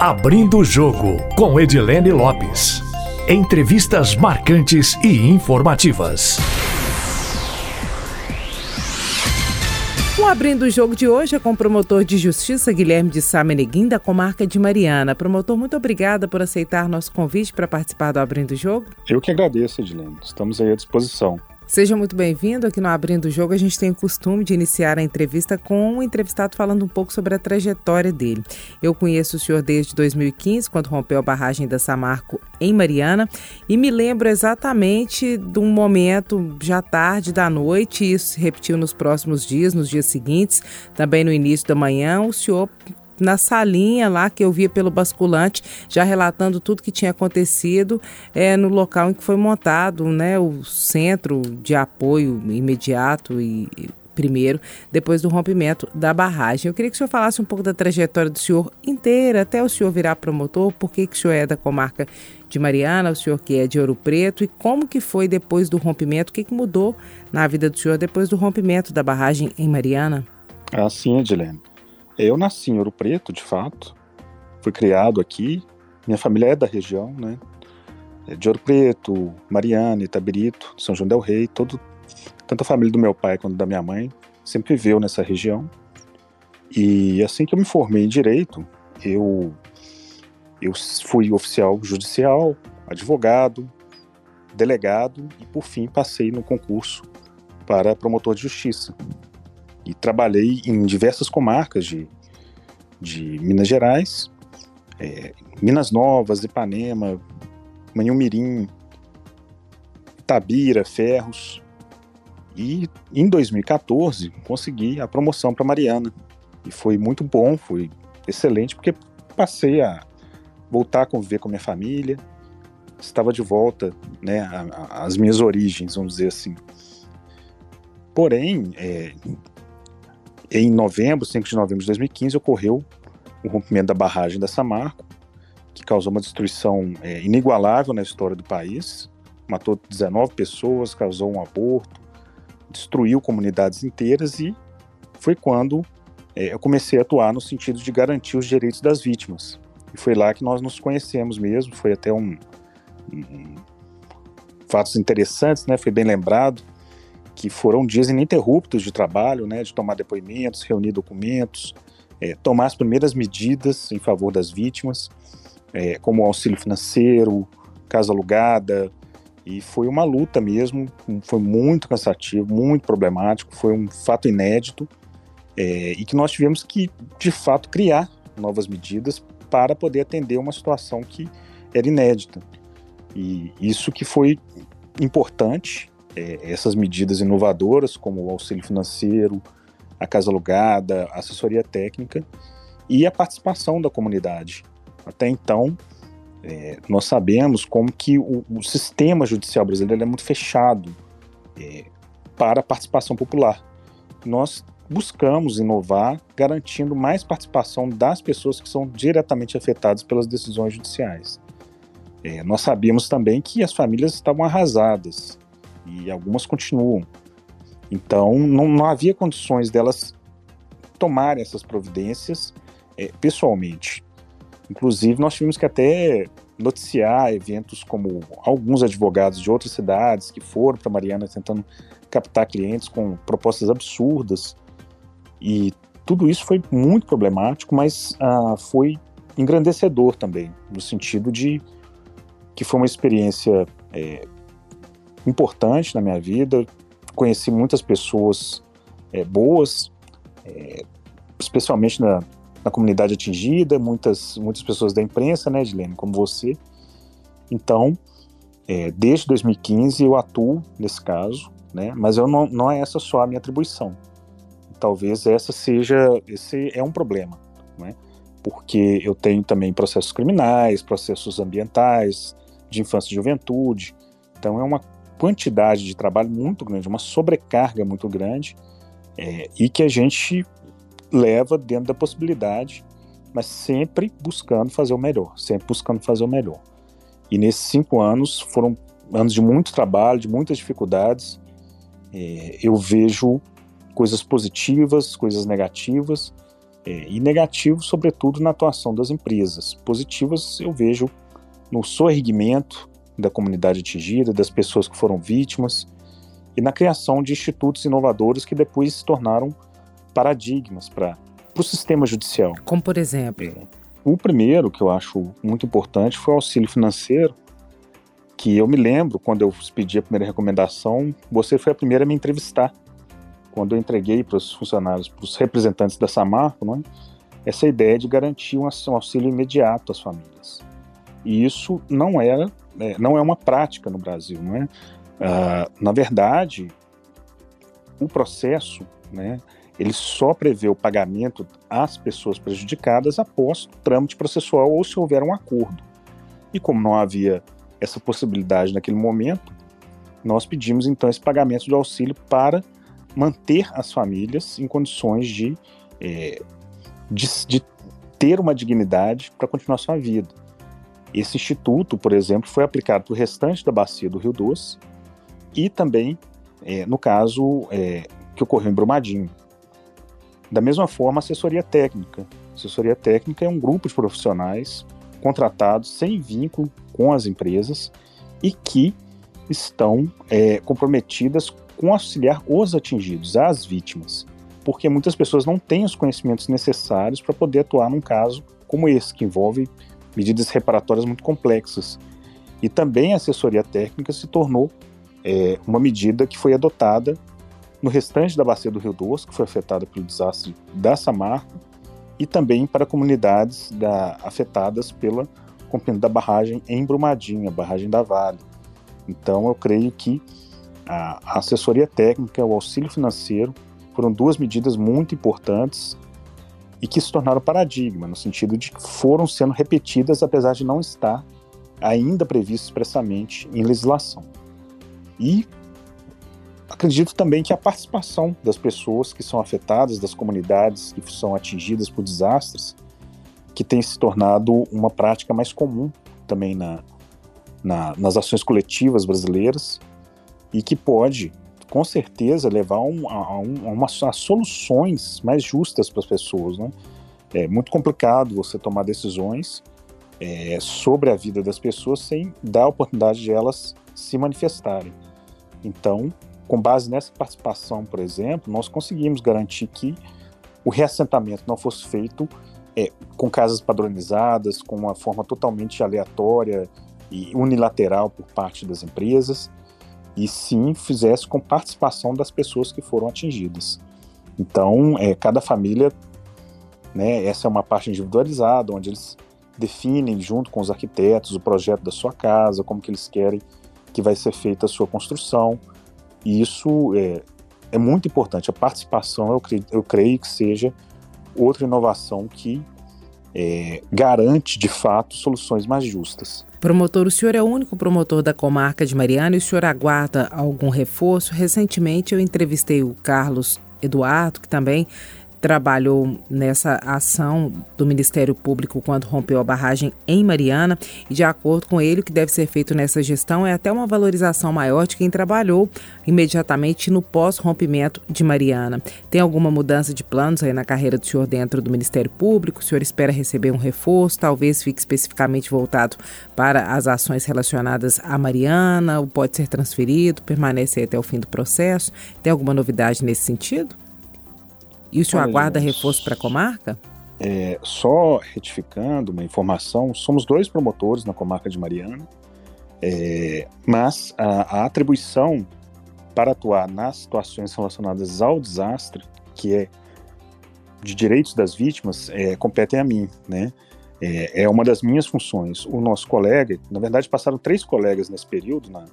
Abrindo o Jogo, com Edilene Lopes. Entrevistas marcantes e informativas. O Abrindo o Jogo de hoje é com o promotor de justiça Guilherme de Sá Meneguim, da comarca de Mariana. Promotor, muito obrigada por aceitar nosso convite para participar do Abrindo o Jogo. Eu que agradeço, Edilene. Estamos aí à disposição. Seja muito bem-vindo. Aqui no Abrindo o Jogo, a gente tem o costume de iniciar a entrevista com um entrevistado falando um pouco sobre a trajetória dele. Eu conheço o senhor desde 2015, quando rompeu a barragem da Samarco em Mariana, e me lembro exatamente de um momento já tarde da noite, e isso se repetiu nos próximos dias, nos dias seguintes, também no início da manhã, o senhor na salinha lá que eu via pelo basculante, já relatando tudo que tinha acontecido é, no local em que foi montado né, o centro de apoio imediato e primeiro, depois do rompimento da barragem. Eu queria que o senhor falasse um pouco da trajetória do senhor inteira, até o senhor virar promotor, por que, que o senhor é da comarca de Mariana, o senhor que é de Ouro Preto, e como que foi depois do rompimento, o que, que mudou na vida do senhor depois do rompimento da barragem em Mariana? Ah, sim, Edilene. Eu nasci em Ouro Preto, de fato. Fui criado aqui. Minha família é da região, né? É de Ouro Preto, Mariana, Itabirito, São João del Rei, todo, tanto a família do meu pai quanto da minha mãe sempre viveu nessa região. E assim que eu me formei em direito, eu eu fui oficial judicial, advogado, delegado e por fim passei no concurso para promotor de justiça e trabalhei em diversas comarcas de, de Minas Gerais, é, Minas Novas, Ipanema, Manhumirim, Itabira, Ferros. E em 2014 consegui a promoção para Mariana. E foi muito bom, foi excelente, porque passei a voltar a conviver com a minha família, estava de volta né, às minhas origens, vamos dizer assim. Porém, é, em novembro, 5 de novembro de 2015, ocorreu o rompimento da barragem da Samarco, que causou uma destruição é, inigualável na história do país. Matou 19 pessoas, causou um aborto, destruiu comunidades inteiras e foi quando é, eu comecei a atuar no sentido de garantir os direitos das vítimas. E foi lá que nós nos conhecemos mesmo, foi até um, um fatos interessantes, né? Foi bem lembrado que foram dias ininterruptos de trabalho, né, de tomar depoimentos, reunir documentos, é, tomar as primeiras medidas em favor das vítimas, é, como auxílio financeiro, casa alugada, e foi uma luta mesmo, foi muito cansativo, muito problemático, foi um fato inédito, é, e que nós tivemos que, de fato, criar novas medidas para poder atender uma situação que era inédita. E isso que foi importante, é, essas medidas inovadoras, como o auxílio financeiro, a casa alugada, a assessoria técnica e a participação da comunidade. Até então, é, nós sabemos como que o, o sistema judicial brasileiro é muito fechado é, para a participação popular. Nós buscamos inovar, garantindo mais participação das pessoas que são diretamente afetadas pelas decisões judiciais. É, nós sabíamos também que as famílias estavam arrasadas, e algumas continuam. Então, não, não havia condições delas tomarem essas providências é, pessoalmente. Inclusive, nós tivemos que até noticiar eventos como alguns advogados de outras cidades que foram para Mariana tentando captar clientes com propostas absurdas. E tudo isso foi muito problemático, mas ah, foi engrandecedor também, no sentido de que foi uma experiência é, importante na minha vida. Conheci muitas pessoas é, boas, é, especialmente na, na, comunidade atingida, muitas, muitas pessoas da imprensa, né, Edilene, como você. Então, é, desde 2015 eu atuo nesse caso, né, mas eu não, não é essa só a minha atribuição. Talvez essa seja, esse é um problema, né, porque eu tenho também processos criminais, processos ambientais, de infância e juventude, então é uma quantidade de trabalho muito grande, uma sobrecarga muito grande, é, e que a gente leva dentro da possibilidade, mas sempre buscando fazer o melhor, sempre buscando fazer o melhor. E nesses cinco anos foram anos de muito trabalho, de muitas dificuldades. É, eu vejo coisas positivas, coisas negativas, é, e negativo, sobretudo, na atuação das empresas. Positivas eu vejo no soerguimento da comunidade atingida, das pessoas que foram vítimas e na criação de institutos inovadores que depois se tornaram paradigmas para o sistema judicial. Como, por exemplo? O primeiro, que eu acho muito importante, foi o auxílio financeiro, que eu me lembro, quando eu pedi a primeira recomendação, você foi a primeira a me entrevistar. Quando eu entreguei para os funcionários, para os representantes da Samarco, não é? essa ideia de garantir um auxílio imediato às famílias. E isso não era, não é uma prática no Brasil, não é? Uh, na verdade, o processo, né, ele só prevê o pagamento às pessoas prejudicadas após o trâmite processual ou se houver um acordo. E como não havia essa possibilidade naquele momento, nós pedimos então esse pagamento de auxílio para manter as famílias em condições de, é, de, de ter uma dignidade para continuar sua vida. Esse instituto, por exemplo, foi aplicado para o restante da bacia do Rio Doce e também, é, no caso é, que ocorreu em Brumadinho. Da mesma forma, assessoria técnica. Assessoria técnica é um grupo de profissionais contratados sem vínculo com as empresas e que estão é, comprometidas com auxiliar os atingidos, as vítimas, porque muitas pessoas não têm os conhecimentos necessários para poder atuar num caso como esse, que envolve medidas reparatórias muito complexas. E também a assessoria técnica se tornou é, uma medida que foi adotada no restante da bacia do Rio Doce, que foi afetada pelo desastre da Samarco, e também para comunidades da, afetadas pela da barragem em Brumadinho, a barragem da Vale. Então, eu creio que a assessoria técnica, o auxílio financeiro, foram duas medidas muito importantes e que se tornaram paradigma, no sentido de que foram sendo repetidas, apesar de não estar ainda previsto expressamente em legislação. E acredito também que a participação das pessoas que são afetadas, das comunidades que são atingidas por desastres, que tem se tornado uma prática mais comum também na, na, nas ações coletivas brasileiras e que pode, com certeza, levar um, a, um, a, uma, a soluções mais justas para as pessoas. Né? É muito complicado você tomar decisões é, sobre a vida das pessoas sem dar a oportunidade de elas se manifestarem. Então, com base nessa participação, por exemplo, nós conseguimos garantir que o reassentamento não fosse feito é, com casas padronizadas, com uma forma totalmente aleatória e unilateral por parte das empresas, e sim fizesse com participação das pessoas que foram atingidas. Então, é, cada família, né, essa é uma parte individualizada, onde eles definem junto com os arquitetos o projeto da sua casa, como que eles querem que vai ser feita a sua construção, e isso é, é muito importante. A participação, eu creio, eu creio que seja outra inovação que é, garante, de fato, soluções mais justas. Promotor, o senhor é o único promotor da comarca de Mariana e o senhor aguarda algum reforço? Recentemente eu entrevistei o Carlos Eduardo, que também trabalhou nessa ação do Ministério Público quando rompeu a barragem em Mariana e de acordo com ele o que deve ser feito nessa gestão é até uma valorização maior de quem trabalhou imediatamente no pós-rompimento de Mariana. Tem alguma mudança de planos aí na carreira do senhor dentro do Ministério Público? O senhor espera receber um reforço, talvez fique especificamente voltado para as ações relacionadas a Mariana, ou pode ser transferido, permanece até o fim do processo? Tem alguma novidade nesse sentido? E o senhor Olha, aguarda reforço para a comarca? É, só retificando uma informação, somos dois promotores na comarca de Mariana, é, mas a, a, atribuição para atuar nas situações relacionadas ao desastre, que é de direitos das vítimas, é, competem a mim, né? É, é uma das minhas funções. O nosso colega, na verdade, passaram três colegas nesse período na,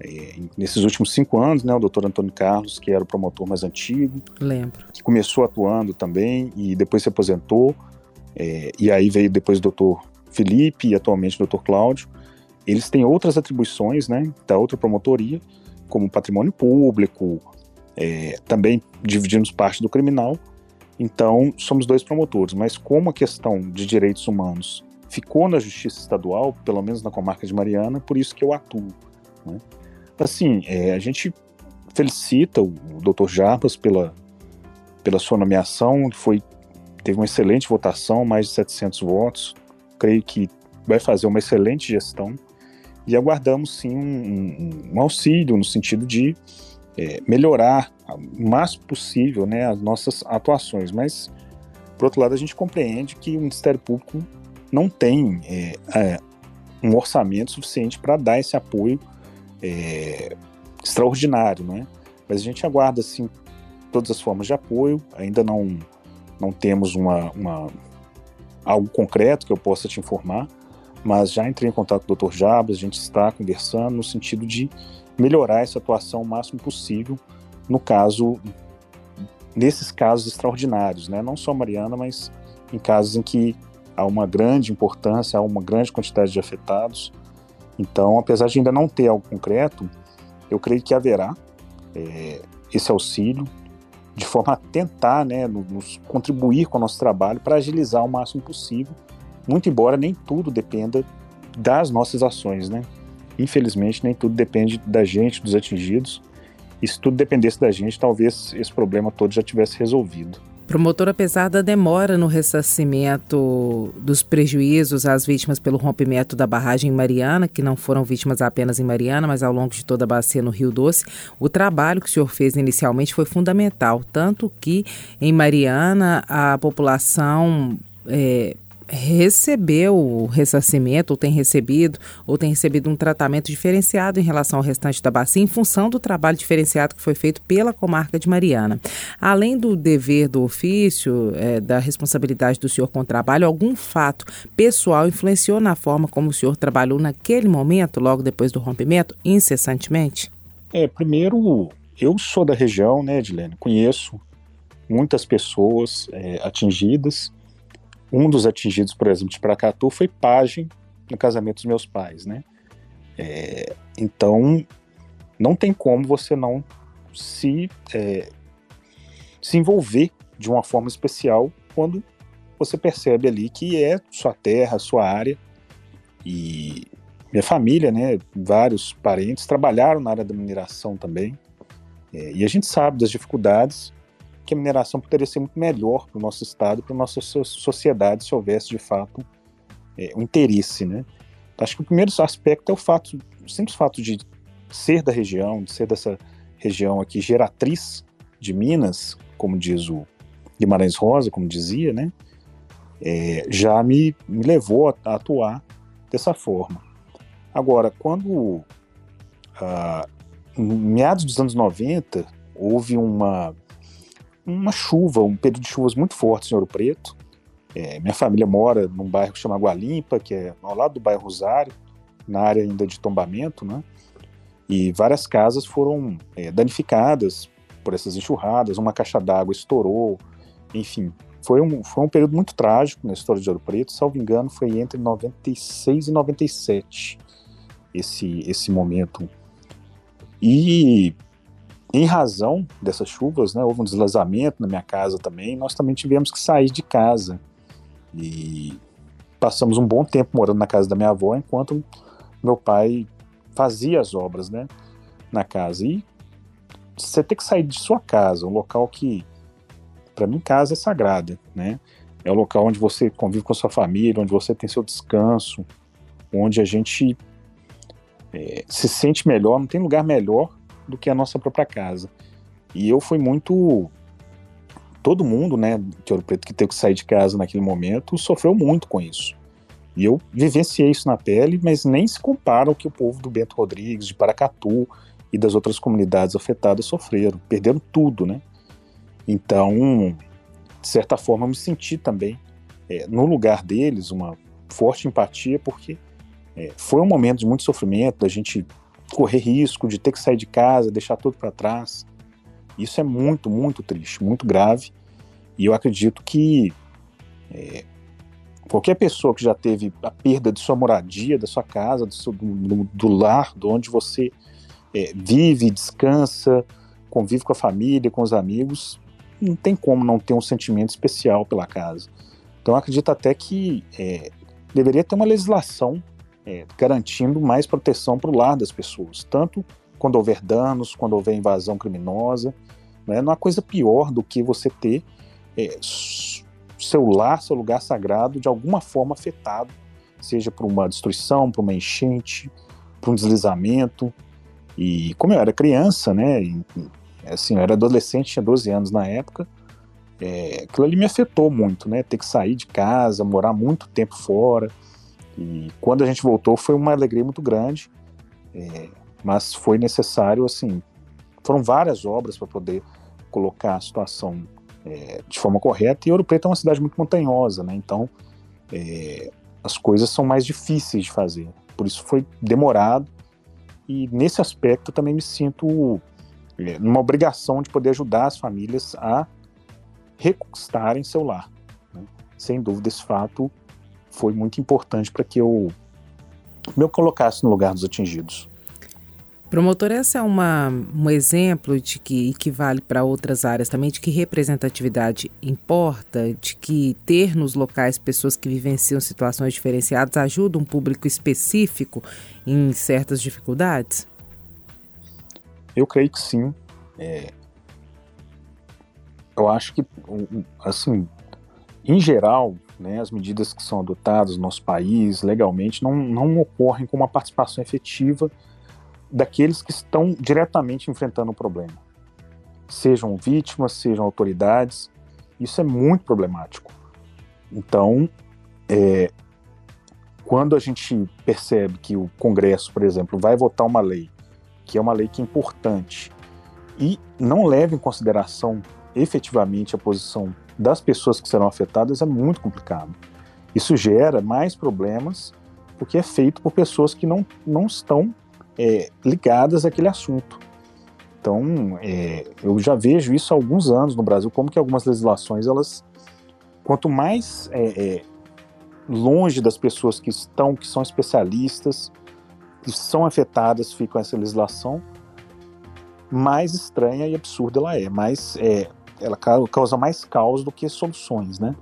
é, nesses últimos cinco anos, né, o doutor Antônio Carlos, que era o promotor mais antigo. Lembro. Que começou atuando também e depois se aposentou. É, e aí veio depois o doutor Felipe e atualmente o doutor Cláudio. Eles têm outras atribuições, né, da outra promotoria, como patrimônio público, é, também dividimos parte do criminal. Então, somos dois promotores, mas como a questão de direitos humanos ficou na Justiça Estadual, pelo menos na comarca de Mariana, por isso que eu atuo. Né? Assim, é, a gente felicita o, o Dr. Jarbas pela, pela sua nomeação, foi teve uma excelente votação, mais de 700 votos. Creio que vai fazer uma excelente gestão e aguardamos sim um, um auxílio no sentido de é, melhorar o máximo possível né, as nossas atuações. Mas, por outro lado, a gente compreende que o Ministério Público não tem é, é, um orçamento suficiente para dar esse apoio é, extraordinário, né? Mas a gente aguarda, sim, todas as formas de apoio. Ainda não, não temos uma, uma algo concreto que eu possa te informar, mas já entrei em contato com o Dr. Jabas, a gente está conversando no sentido de melhorar essa atuação o máximo possível no caso nesses casos extraordinários, né? Não só Mariana, mas em casos em que há uma grande importância, há uma grande quantidade de afetados. Então, apesar de ainda não ter algo concreto, eu creio que haverá é, esse auxílio de forma a tentar, né, nos contribuir com o nosso trabalho para agilizar o máximo possível muito embora nem tudo dependa das nossas ações, né? Infelizmente, nem tudo depende da gente, dos atingidos. E se tudo dependesse da gente, talvez esse problema todo já tivesse resolvido. Promotor, apesar da demora no ressarcimento dos prejuízos às vítimas pelo rompimento da barragem Mariana, que não foram vítimas apenas em Mariana, mas ao longo de toda a bacia no Rio Doce, o trabalho que o senhor fez inicialmente foi fundamental, tanto que em Mariana a população é, recebeu o ressarcimento, ou tem recebido, ou tem recebido um tratamento diferenciado em relação ao restante da bacia, em função do trabalho diferenciado que foi feito pela comarca de Mariana. Além do dever do ofício, é, da responsabilidade do senhor com o trabalho, algum fato pessoal influenciou na forma como o senhor trabalhou naquele momento, logo depois do rompimento, incessantemente? É, primeiro, eu sou da região, né, Edilene? Conheço muitas pessoas é, atingidas um dos atingidos, por exemplo, de Pracatu foi pajem no casamento dos meus pais, né? É, então, não tem como você não se, é, se envolver de uma forma especial quando você percebe ali que é sua terra, sua área. E minha família, né, vários parentes trabalharam na área da mineração também. É, e a gente sabe das dificuldades que a mineração poderia ser muito melhor para o nosso estado, para a nossa sociedade, se houvesse de fato é, um interesse, né? Acho que o primeiro aspecto é o fato, o simples fato de ser da região, de ser dessa região aqui geratriz de Minas, como diz o Guimarães Rosa, como dizia, né? É, já me, me levou a, atuar dessa forma. Agora, quando ah, meados dos anos 90 houve uma uma chuva, um período de chuvas muito fortes em Ouro Preto. É, minha família mora num bairro que chama Água Limpa, que é ao lado do bairro Rosário, na área ainda de tombamento, né? E várias casas foram é, danificadas por essas enxurradas, uma caixa d'água estourou, enfim. Foi um, foi um período muito trágico na história de Ouro Preto, salvo engano, foi entre 96 e 97 esse, esse momento. E em razão dessas chuvas, né, houve um deslizamento na minha casa também, nós também tivemos que sair de casa. E passamos um bom tempo morando na casa da minha avó, enquanto meu pai fazia as obras, né, na casa. E você ter que sair de sua casa, um local que, para mim, casa é sagrada, né? É o local onde você convive com sua família, onde você tem seu descanso, onde a gente é, se sente melhor, não tem lugar melhor do que a nossa própria casa. E eu fui muito. Todo mundo, né, de Ouro Preto que teve que sair de casa naquele momento, sofreu muito com isso. E eu vivenciei isso na pele, mas nem se compara ao que o povo do Bento Rodrigues, de Paracatu e das outras comunidades afetadas sofreram. Perderam tudo, né? Então, de certa forma, eu me senti também é, no lugar deles, uma forte empatia, porque é, foi um momento de muito sofrimento, da gente correr risco de ter que sair de casa, deixar tudo para trás. Isso é muito, muito triste, muito grave. E eu acredito que é, qualquer pessoa que já teve a perda de sua moradia, da sua casa, do, seu, do, do lar, de onde você é, vive, descansa, convive com a família, com os amigos, não tem como não ter um sentimento especial pela casa. Então acredito até que é, deveria ter uma legislação é, garantindo mais proteção para o lar das pessoas, tanto quando houver danos, quando houver invasão criminosa. Né? Não há coisa pior do que você ter é, seu lar, seu lugar sagrado, de alguma forma afetado, seja por uma destruição, por uma enchente, por um deslizamento. E como eu era criança, né, e, assim, eu era adolescente, tinha 12 anos na época, é, aquilo ali me afetou muito, né, ter que sair de casa, morar muito tempo fora. E quando a gente voltou foi uma alegria muito grande, é, mas foi necessário, assim, foram várias obras para poder colocar a situação é, de forma correta. E Ouro Preto é uma cidade muito montanhosa, né? Então é, as coisas são mais difíceis de fazer. Por isso foi demorado. E nesse aspecto também me sinto é, numa obrigação de poder ajudar as famílias a reconquistarem seu lar. Né? Sem dúvida, esse fato foi muito importante para que eu me colocasse no lugar dos atingidos. Promotor, essa é uma, um exemplo de que equivale para outras áreas também, de que representatividade importa, de que ter nos locais pessoas que vivenciam situações diferenciadas ajuda um público específico em certas dificuldades? Eu creio que sim. É... Eu acho que, assim, em geral, né, as medidas que são adotadas no nosso país legalmente não, não ocorrem com uma participação efetiva daqueles que estão diretamente enfrentando o problema. Sejam vítimas, sejam autoridades. Isso é muito problemático. Então, é, quando a gente percebe que o Congresso, por exemplo, vai votar uma lei, que é uma lei que é importante, e não leva em consideração efetivamente a posição das pessoas que serão afetadas, é muito complicado. Isso gera mais problemas porque é feito por pessoas que não, não estão é, ligadas àquele assunto. Então, é, eu já vejo isso há alguns anos no Brasil, como que algumas legislações, elas, quanto mais é, é longe das pessoas que estão, que são especialistas, que são afetadas, ficam essa legislação, mais estranha e absurda ela é, mais é, ela causa mais caos do que soluções, né?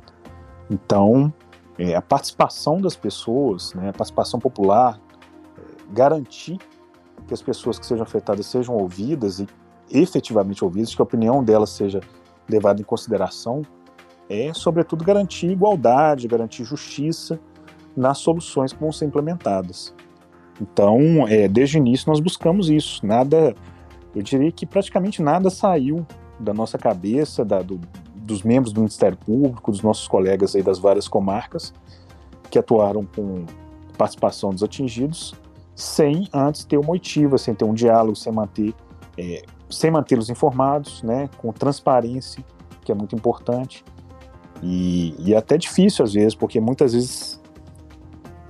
Então, é, a participação das pessoas, né, a participação popular, é, garantir que as pessoas que sejam afetadas sejam ouvidas e efetivamente ouvidas, que a opinião delas seja levada em consideração, é, sobretudo, garantir igualdade, garantir justiça nas soluções que vão ser implementadas. Então, é, desde o início, nós buscamos isso. Nada, eu diria que praticamente nada saiu da nossa cabeça, da, do, dos membros do Ministério Público, dos nossos colegas aí das várias comarcas que atuaram com participação dos atingidos, sem antes ter uma oitiva, sem ter um diálogo, sem manter, é, sem mantê-los informados, né, com transparência, que é muito importante. E, e é até difícil às vezes, porque muitas vezes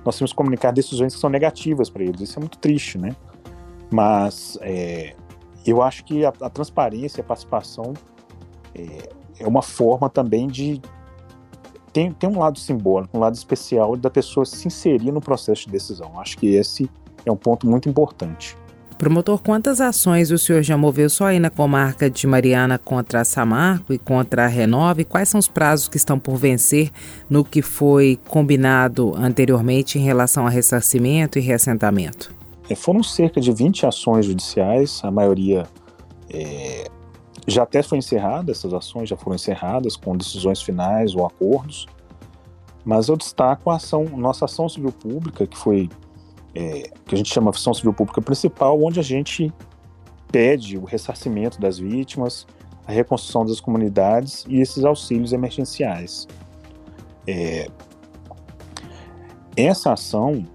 nós temos que comunicar decisões que são negativas para eles. Isso é muito triste, né? Mas é, eu acho que a, a transparência, a participação é, é, uma forma também de tem, tem um lado simbólico, um lado especial da pessoa se inserir no processo de decisão. Acho que esse é um ponto muito importante. Promotor, quantas ações o senhor já moveu só aí na comarca de Mariana contra a Samarco e contra a Renove? Quais são os prazos que estão por vencer no que foi combinado anteriormente em relação a ressarcimento e reassentamento? É, foram cerca de 20 ações judiciais, a maioria é, já até foi encerrada, essas ações já foram encerradas com decisões finais ou acordos, mas eu destaco a ação, nossa ação civil pública, que foi é, que a gente chama ação civil pública principal, onde a gente pede o ressarcimento das vítimas, a reconstrução das comunidades e esses auxílios emergenciais. É, essa ação,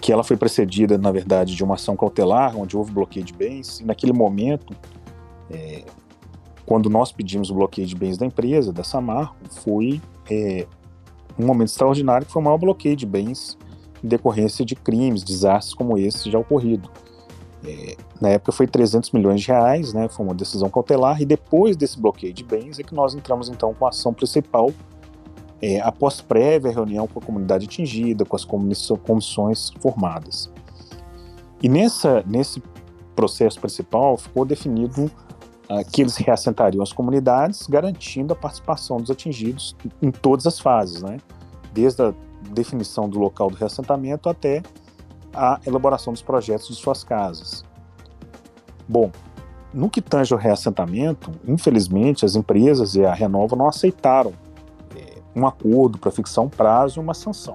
que ela foi precedida, na verdade, de uma ação cautelar, onde houve bloqueio de bens, e naquele momento, é, quando nós pedimos o bloqueio de bens da empresa, da Samarco, foi é, um momento extraordinário, que foi o maior bloqueio de bens em decorrência de crimes, desastres como esse já ocorrido. É, na época foi 300 milhões de reais, né, foi uma decisão cautelar, e depois desse bloqueio de bens é que nós entramos então com a ação principal, é, após prévia reunião com a comunidade atingida, com as comissões formadas. E nessa, nesse processo principal ficou definido ah, que eles reassentariam as comunidades, garantindo a participação dos atingidos em todas as fases, né, desde a definição do local do reassentamento até a elaboração dos projetos de suas casas. Bom, no que tange ao reassentamento, infelizmente as empresas e a Renova não aceitaram um acordo para fixar um prazo e uma sanção.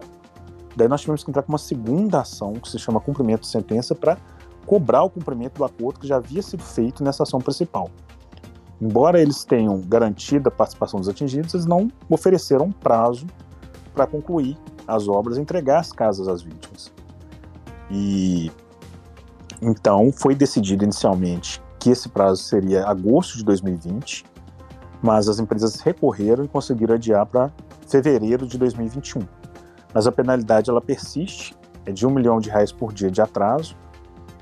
Daí nós tivemos que entrar com uma segunda ação, que se chama cumprimento de sentença, para cobrar o cumprimento do acordo que já havia sido feito nessa ação principal. Embora eles tenham garantido a participação dos atingidos, eles não ofereceram um prazo para concluir as obras e entregar as casas às vítimas. E então foi decidido inicialmente que esse prazo seria agosto de 2020, mas as empresas recorreram e conseguiram adiar para fevereiro de 2021. Mas a penalidade ela persiste, é de um milhão de reais por dia de atraso,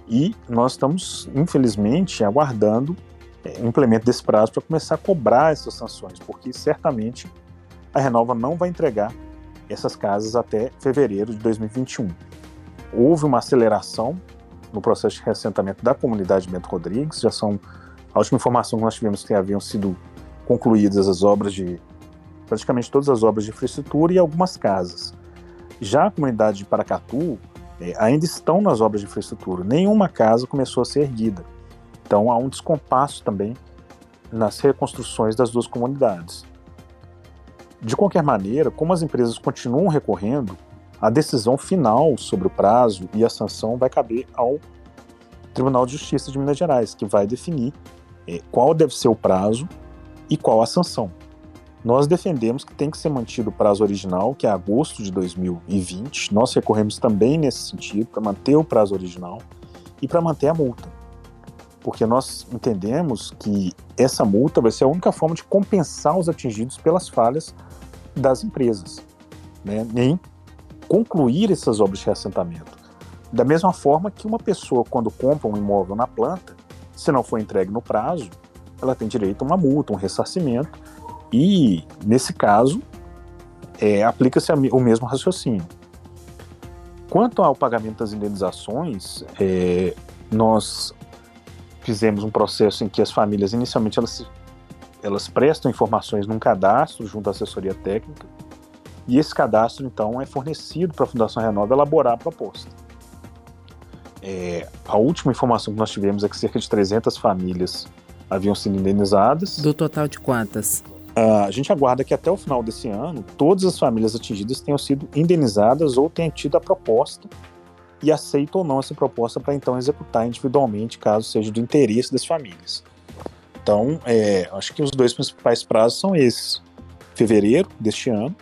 e nós estamos, infelizmente, aguardando é, o implemento desse prazo para começar a cobrar essas sanções, porque certamente a Renova não vai entregar essas casas até fevereiro de 2021. Houve uma aceleração no processo de reassentamento da comunidade Bento Rodrigues, já são a última informação que nós tivemos que haviam sido concluídas as obras de praticamente todas as obras de infraestrutura e algumas casas. Já a comunidade de Paracatu é, ainda estão nas obras de infraestrutura, nenhuma casa começou a ser erguida. Então há um descompasso também nas reconstruções das duas comunidades. De qualquer maneira, como as empresas continuam recorrendo, a decisão final sobre o prazo e a sanção vai caber ao Tribunal de Justiça de Minas Gerais, que vai definir é, qual deve ser o prazo e qual a sanção. Nós defendemos que tem que ser mantido o prazo original, que é agosto de 2020. Nós recorremos também nesse sentido, para manter o prazo original e para manter a multa. Porque nós entendemos que essa multa vai ser a única forma de compensar os atingidos pelas falhas das empresas, né? nem concluir essas obras de reassentamento. Da mesma forma que uma pessoa, quando compra um imóvel na planta, se não for entregue no prazo, ela tem direito a uma multa, um ressarcimento, e, nesse caso, é, aplica-se o mesmo raciocínio. Quanto ao pagamento das indenizações, é, nós fizemos um processo em que as famílias, inicialmente, elas, elas prestam informações num cadastro junto à assessoria técnica, e esse cadastro, então, é fornecido para a Fundação Renova elaborar a proposta. É, a última informação que nós tivemos é que cerca de 300 famílias haviam sido indenizadas. Do total de quantas? Uh, a gente aguarda que até o final desse ano todas as famílias atingidas tenham sido indenizadas ou tenham tido a proposta e aceitam ou não essa proposta para então executar individualmente, caso seja do interesse das famílias. Então, é, acho que os dois principais prazos são esses: fevereiro deste ano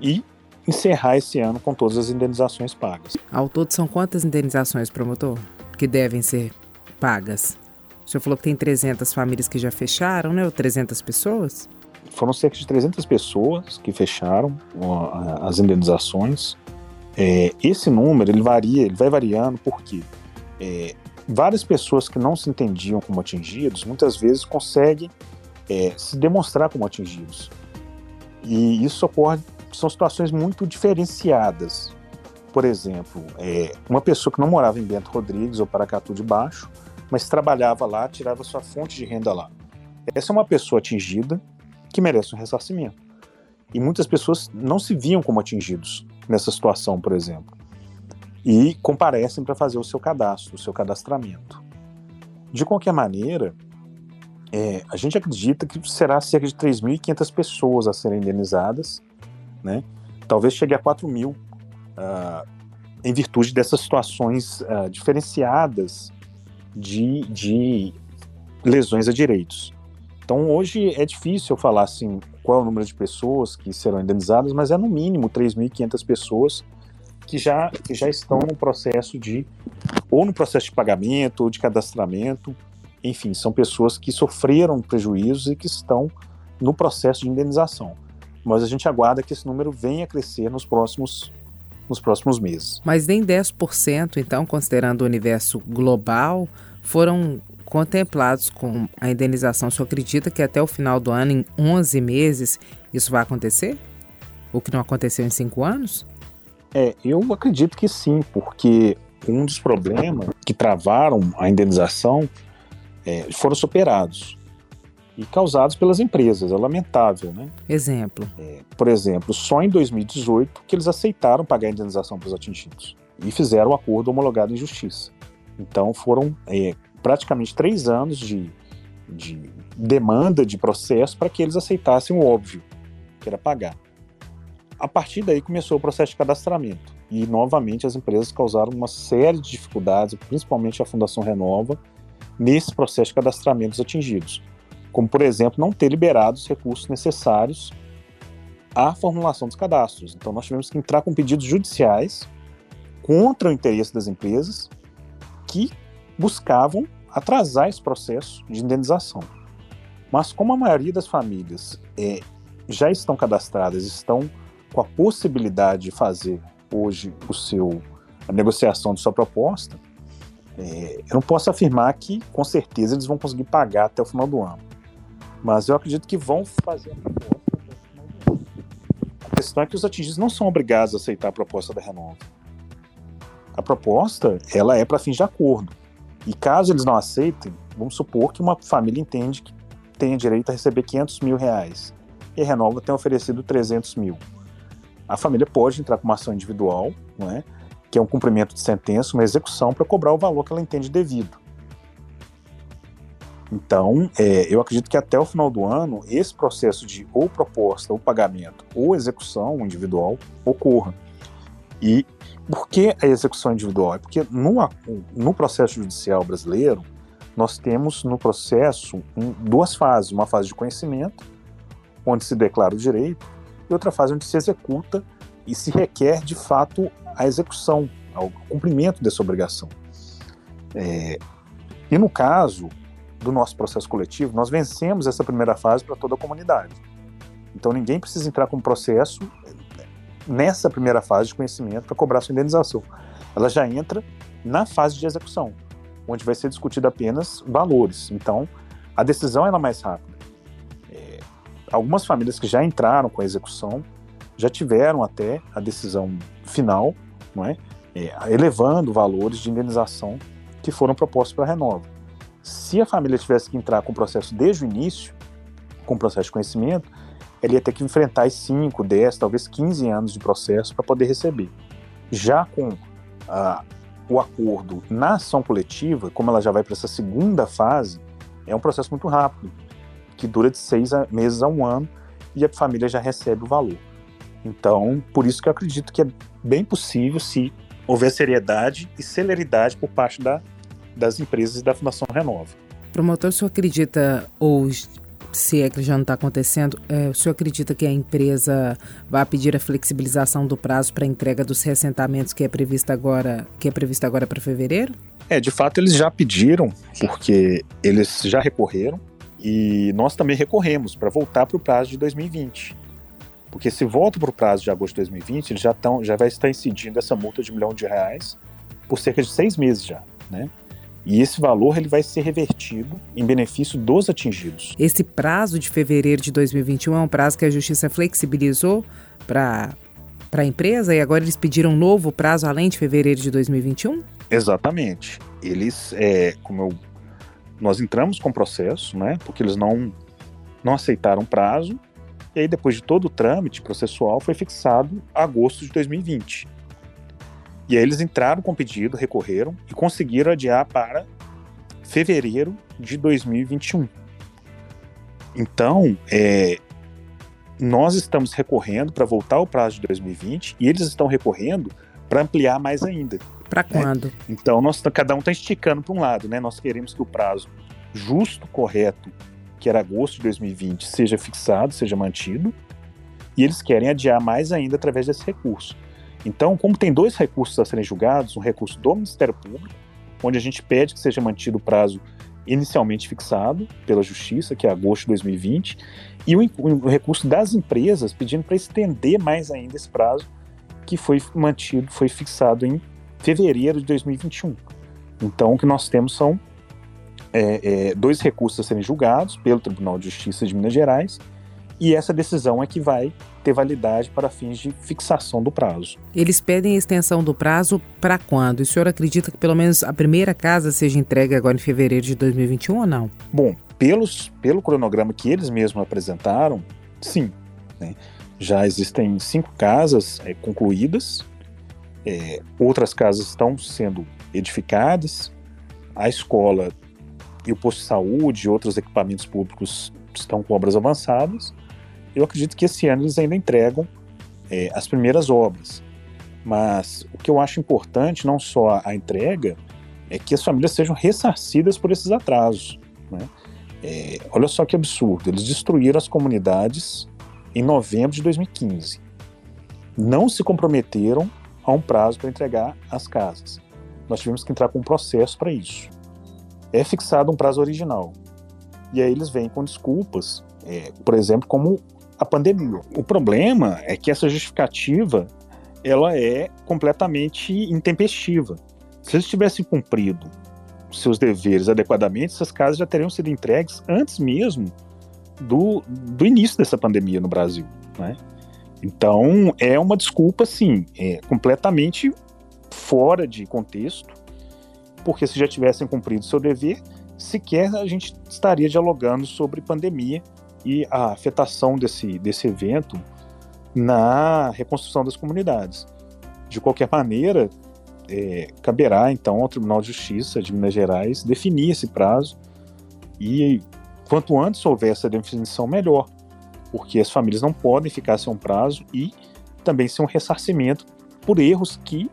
e encerrar esse ano com todas as indenizações pagas. Ao todo, são quantas indenizações, promotor, que devem ser pagas? O senhor falou que tem 300 famílias que já fecharam, né? Ou 300 pessoas? Foram cerca de 300 pessoas que fecharam as indenizações. É, esse número ele varia, ele vai variando porque é, várias pessoas que não se entendiam como atingidos muitas vezes conseguem é, se demonstrar como atingidos. E isso ocorre, são situações muito diferenciadas. Por exemplo, é, uma pessoa que não morava em Bento Rodrigues ou Paracatu de Baixo, mas trabalhava lá, tirava sua fonte de renda lá. Essa é uma pessoa atingida que merece um ressarcimento. E muitas pessoas não se viam como atingidos nessa situação, por exemplo, e comparecem para fazer o seu cadastro, o seu cadastramento. De qualquer maneira, é, a gente acredita que será cerca de 3.500 pessoas a serem indenizadas, né? talvez chegue a 4 mil, uh, em virtude dessas situações uh, diferenciadas de, de lesões a direitos. Então hoje é difícil eu falar assim qual é o número de pessoas que serão indenizadas, mas é no mínimo 3.500 pessoas que já, que já estão no processo de, ou no processo de pagamento, ou de cadastramento, enfim, são pessoas que sofreram prejuízos e que estão no processo de indenização. Mas a gente aguarda que esse número venha a crescer nos próximos, nos próximos meses. Mas nem 10%, então, considerando o universo global, foram contemplados com a indenização. O senhor acredita que até o final do ano, em 11 meses, isso vai acontecer? O que não aconteceu em 5 anos? É, eu acredito que sim, porque um dos problemas que travaram a indenização é, foram superados e causados pelas empresas. É lamentável, né? Exemplo. É, por exemplo, só em 2018 que eles aceitaram pagar a indenização para os atingidos e fizeram o acordo homologado em justiça. Então foram é, praticamente três anos de, de demanda de processo para que eles aceitassem o óbvio, que era pagar. A partir daí começou o processo de cadastramento e novamente as empresas causaram uma série de dificuldades, principalmente a Fundação Renova, nesse processo de cadastramento dos atingidos, como por exemplo não ter liberado os recursos necessários à formulação dos cadastros. Então nós tivemos que entrar com pedidos judiciais contra o interesse das empresas que buscavam atrasar esse processo de indenização. Mas como a maioria das famílias é, já estão cadastradas, estão com a possibilidade de fazer hoje o seu a negociação de sua proposta, é, eu não posso afirmar que com certeza eles vão conseguir pagar até o final do ano. Mas eu acredito que vão fazer a proposta. A questão é que os atingidos não são obrigados a aceitar a proposta da Renova. A proposta ela é para fins de acordo. E caso eles não aceitem, vamos supor que uma família entende que tem direito a receber 500 mil reais e a Renova tem oferecido 300 mil. A família pode entrar com uma ação individual, não é? que é um cumprimento de sentença, uma execução para cobrar o valor que ela entende devido. Então, é, eu acredito que até o final do ano, esse processo de ou proposta, ou pagamento, ou execução individual ocorra. E por que a execução individual? É porque no, no processo judicial brasileiro, nós temos no processo duas fases: uma fase de conhecimento, onde se declara o direito, e outra fase onde se executa e se requer de fato a execução, o cumprimento dessa obrigação. É, e no caso do nosso processo coletivo, nós vencemos essa primeira fase para toda a comunidade. Então ninguém precisa entrar com processo nessa primeira fase de conhecimento para cobrar sua indenização. Ela já entra na fase de execução, onde vai ser discutido apenas valores. Então, a decisão é mais rápida. É, algumas famílias que já entraram com a execução já tiveram até a decisão final, não é? é elevando valores de indenização que foram propostos para a Renova. Se a família tivesse que entrar com o processo desde o início, com o processo de conhecimento, ele ia ter que enfrentar 5, 10, talvez 15 anos de processo para poder receber. Já com ah, o acordo na ação coletiva, como ela já vai para essa segunda fase, é um processo muito rápido, que dura de seis meses a um ano e a família já recebe o valor. Então, por isso que eu acredito que é bem possível se houver seriedade e celeridade por parte da, das empresas e da Fundação Renova. Promotor, o senhor acredita, ou se é que já não está acontecendo, é, o senhor acredita que a empresa vai pedir a flexibilização do prazo para entrega dos reassentamentos que é prevista agora, que é prevista agora para fevereiro? É, de fato eles já pediram, porque eles já recorreram e nós também recorremos para voltar para o prazo de 2020. Porque se volta para o prazo de agosto de 2020, eles já, tão, já vai estar incidindo essa multa de um milhão de reais por cerca de seis meses já, né? E esse valor ele vai ser revertido em benefício dos atingidos. Esse prazo de fevereiro de 2021 é um prazo que a Justiça flexibilizou para para a empresa e agora eles pediram um novo prazo além de fevereiro de 2021? Exatamente. Eles, é, como eu, nós entramos com o processo, né? Porque eles não não aceitaram prazo e aí depois de todo o trâmite processual foi fixado agosto de 2020. E aí eles entraram com o pedido, recorreram e conseguiram adiar para fevereiro de 2021. Então, é, nós estamos recorrendo para voltar ao prazo de 2020 e eles estão recorrendo para ampliar mais ainda. Para quando? Né? Então, nós, cada um está esticando para um lado, né? Nós queremos que o prazo justo, correto, que era agosto de 2020, seja fixado, seja mantido, e eles querem adiar mais ainda através desse recurso. Então, como tem dois recursos a serem julgados, um recurso do Ministério Público, onde a gente pede que seja mantido o prazo inicialmente fixado pela Justiça, que é agosto de 2020, e o, recurso das empresas pedindo para estender mais ainda esse prazo, que foi mantido, foi fixado em fevereiro de 2021. Então, o que nós temos são é, é, dois recursos a serem julgados pelo Tribunal de Justiça de Minas Gerais e essa decisão é que vai ter validade para fins de fixação do prazo. Eles pedem a extensão do prazo para quando? E o senhor acredita que pelo menos a primeira casa seja entregue agora em fevereiro de 2021 ou não? Bom, pelos, pelo cronograma que eles mesmos apresentaram, sim. Né? Já existem cinco casas é, concluídas, é, outras casas estão sendo edificadas, a escola e o posto de saúde e outros equipamentos públicos estão com obras avançadas eu acredito que esse ano eles ainda entregam é, as primeiras obras. Mas o que eu acho importante, não só a entrega, é que as famílias sejam ressarcidas por esses atrasos. Né? É, olha só que absurdo, eles destruíram as comunidades em novembro de 2015. Não se comprometeram a um prazo para entregar as casas. Nós tivemos que entrar com um processo para isso. É fixado um prazo original. E aí eles vêm com desculpas, é, por exemplo, como a pandemia. O problema é que essa justificativa ela é completamente intempestiva. Se eles tivessem cumprido seus deveres adequadamente, essas casas já teriam sido entregues antes mesmo do, do início dessa pandemia no Brasil. Né? Então, é uma desculpa, sim, é completamente fora de contexto, porque se já tivessem cumprido seu dever, sequer a gente estaria dialogando sobre pandemia e a afetação desse, desse evento na reconstrução das comunidades. De qualquer maneira, é, caberá então ao Tribunal de Justiça de Minas Gerais definir esse prazo e quanto antes houver essa definição, melhor, porque as famílias não podem ficar sem um prazo e também sem um ressarcimento por erros que,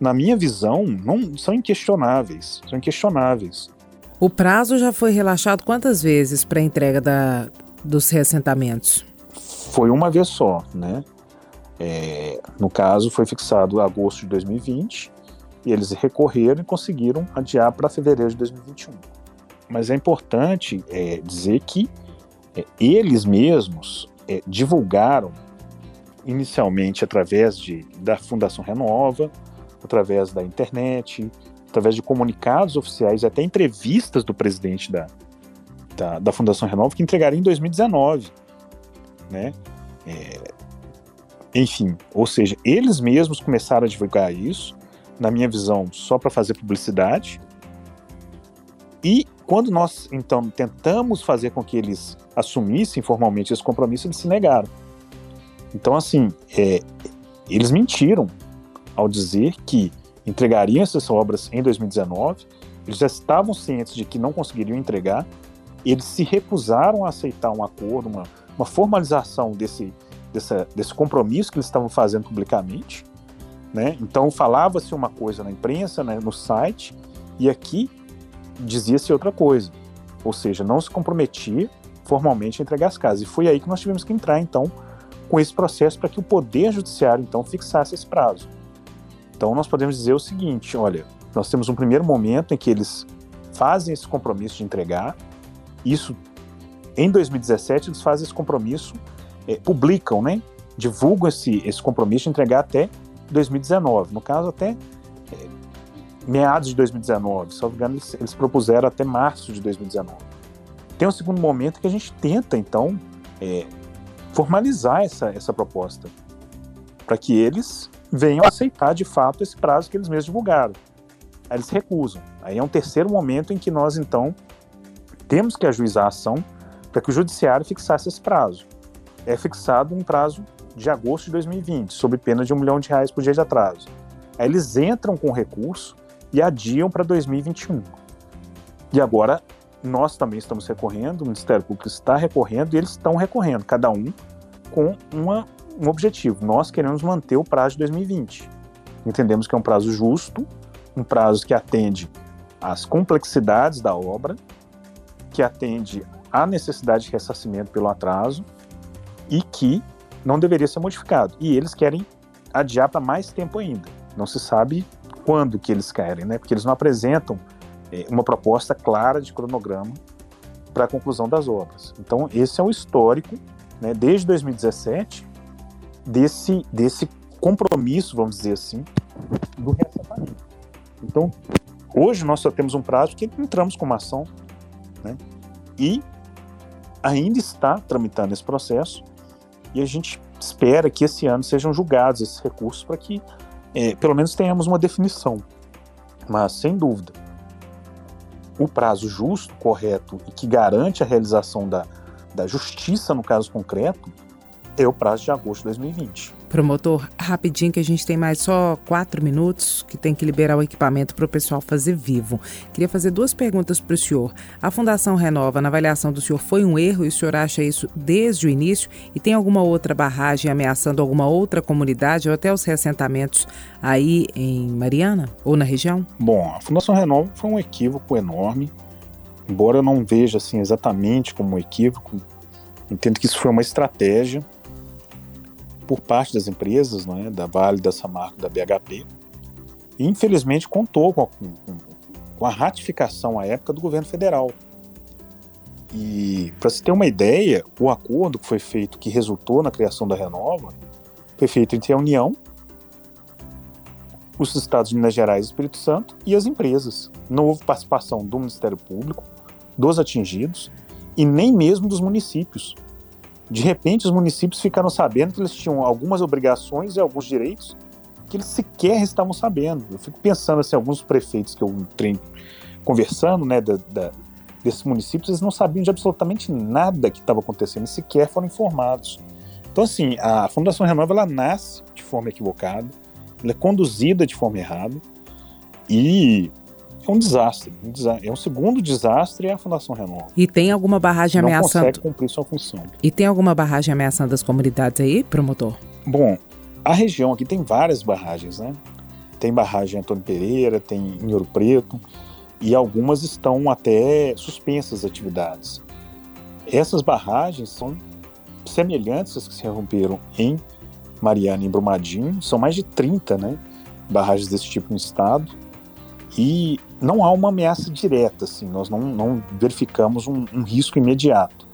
na minha visão, não são inquestionáveis, são inquestionáveis. O prazo já foi relaxado quantas vezes para a entrega da, dos reassentamentos? Foi uma vez só, né? É, no caso, foi fixado agosto de 2020 e eles recorreram e conseguiram adiar para fevereiro de 2021. Mas é importante é, dizer que é, eles mesmos é, divulgaram inicialmente através de, da Fundação Renova, através da internet, através de comunicados oficiais e até entrevistas do presidente da, da, da Fundação Renova que entregaria em 2019, né? É, enfim, ou seja, eles mesmos começaram a divulgar isso, na minha visão, só para fazer publicidade. E quando nós, então, tentamos fazer com que eles assumissem formalmente esse compromisso, eles se negaram. Então, assim, é, eles mentiram ao dizer que entregariam essas obras em 2019, eles já estavam cientes de que não conseguiriam entregar, eles se recusaram a aceitar um acordo, uma, uma formalização desse, dessa, desse compromisso que eles estavam fazendo publicamente. Né? Então falava-se uma coisa na imprensa, né, no site, e aqui dizia-se outra coisa. Ou seja, não se comprometia formalmente a entregar as casas. E foi aí que nós tivemos que entrar, então, com esse processo para que o Poder Judiciário, então, fixasse esse prazo. Então, nós podemos dizer o seguinte: olha, nós temos um primeiro momento em que eles fazem esse compromisso de entregar, isso em 2017 eles fazem esse compromisso é, publicam, né, divulgam esse, esse compromisso de entregar até 2019. No caso, até é, meados de 2019. Só engano, eles, eles propuseram até março de 2019. Tem um segundo momento que a gente tenta, então, é, formalizar essa, essa proposta, para que eles venham aceitar de fato esse prazo que eles mesmos divulgaram. Aí eles recusam. Aí é um terceiro momento em que nós, então, temos que ajuizar a ação para que o judiciário fixasse esse prazo é fixado um prazo de agosto de 2020, sob pena de um milhão de reais por dia de atraso. Aí eles entram com recurso e adiam para 2021. E agora nós também estamos recorrendo, o Ministério Público está recorrendo e eles estão recorrendo, cada um com uma, um objetivo. Nós queremos manter o prazo de 2020. Entendemos que é um prazo justo, um prazo que atende às complexidades da obra, que atende à necessidade de ressarcimento pelo atraso e que não deveria ser modificado. E eles querem adiar para mais tempo ainda. Não se sabe quando que eles querem, né? Porque eles não apresentam é, uma proposta clara de cronograma para a conclusão das obras. Então, esse é o histórico, né, desde 2017, desse, desse compromisso, vamos dizer assim, do reassentamento. Então, hoje nós só temos um prazo que entramos com uma ação, né, e ainda está tramitando esse processo, e a gente espera que esse ano sejam julgados esses recursos para que é, pelo menos tenhamos uma definição. Mas, sem dúvida, o prazo justo, correto e que garante a realização da, da justiça no caso concreto é o prazo de agosto de 2020. Promotor, rapidinho que a gente tem mais só quatro minutos, que tem que liberar o equipamento para o pessoal fazer vivo. Queria fazer duas perguntas para o senhor. A Fundação Renova, na avaliação do senhor, foi um erro e o senhor acha isso desde o início? E tem alguma outra barragem ameaçando alguma outra comunidade ou até os reassentamentos aí em Mariana ou na região? Bom, a Fundação Renova foi um equívoco enorme. Embora eu não veja assim exatamente como um equívoco, entendo que isso foi uma estratégia por parte das empresas, é, da Vale, da Samarco, da BHP. E, infelizmente, contou com a, com, com a ratificação à época do governo federal. E, para se ter uma ideia, o acordo que foi feito, que resultou na criação da Renova, foi feito entre a União, os estados de Minas Gerais e Espírito Santo e as empresas. Não houve participação do Ministério Público, dos atingidos e nem mesmo dos municípios. De repente, os municípios ficaram sabendo que eles tinham algumas obrigações e alguns direitos que eles sequer estavam sabendo. Eu fico pensando assim, alguns prefeitos que eu entrei conversando, né, da, da, desses municípios, eles não sabiam de absolutamente nada que estava acontecendo, sequer foram informados. Então, assim, a Fundação Renova ela nasce de forma equivocada, ela é conduzida de forma errada e é um desastre, um desastre. É um segundo desastre é a Fundação Renova. E tem alguma barragem Não ameaçando? consegue cumprir sua função. E tem alguma barragem ameaçando as comunidades aí, promotor? Bom, a região aqui tem várias barragens, né? Tem barragem em Antônio Pereira, tem em Ouro Preto, e algumas estão até suspensas as atividades. Essas barragens são semelhantes às que se romperam em Mariana e Brumadinho, são mais de 30, né? Barragens desse tipo no estado. E não há uma ameaça direta, assim, nós não, não verificamos um, um, risco imediato.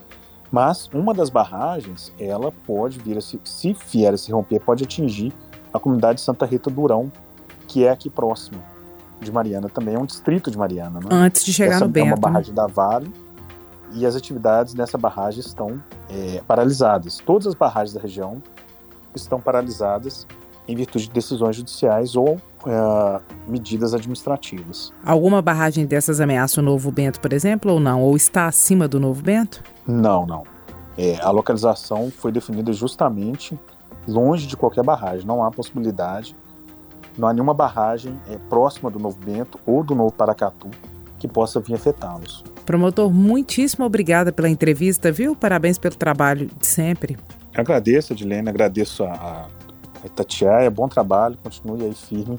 Mas uma das barragens, ela pode vir a se, se vier a se romper, pode atingir a comunidade de Santa Rita Durão, que é aqui próximo de Mariana também, é um distrito de Mariana. Né? Antes de chegar Essa no Bento. É uma barragem da Vale e as atividades nessa barragem estão é, paralisadas. Todas as barragens da região estão paralisadas em virtude de decisões judiciais ou uh, medidas administrativas. Alguma barragem dessas ameaça o Novo Bento, por exemplo, ou não? Ou está acima do Novo Bento? Não, não. É, a localização foi definida justamente longe de qualquer barragem. Não há possibilidade, não há nenhuma barragem é, próxima do Novo Bento ou do Novo Paracatu que possa vir afetá-los. Promotor, muitíssimo obrigada pela entrevista, viu? Parabéns pelo trabalho de sempre. Agradeço, Edilene, agradeço a, a Itatiaia, bom trabalho, continue aí firme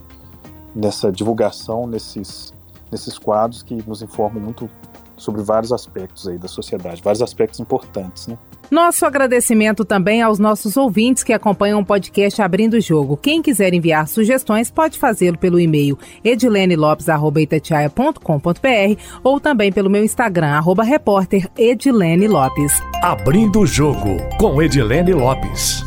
nessa divulgação, nesses, nesses quadros que nos informam muito sobre vários aspectos aí da sociedade, vários aspectos importantes, né? Nosso agradecimento também aos nossos ouvintes que acompanham o podcast Abrindo o Jogo. Quem quiser enviar sugestões pode fazê-lo pelo e-mail edilenelopes.com.br ou também pelo meu Instagram, arroba repórter Edilene Lopes. Abrindo o Jogo com Edilene Lopes.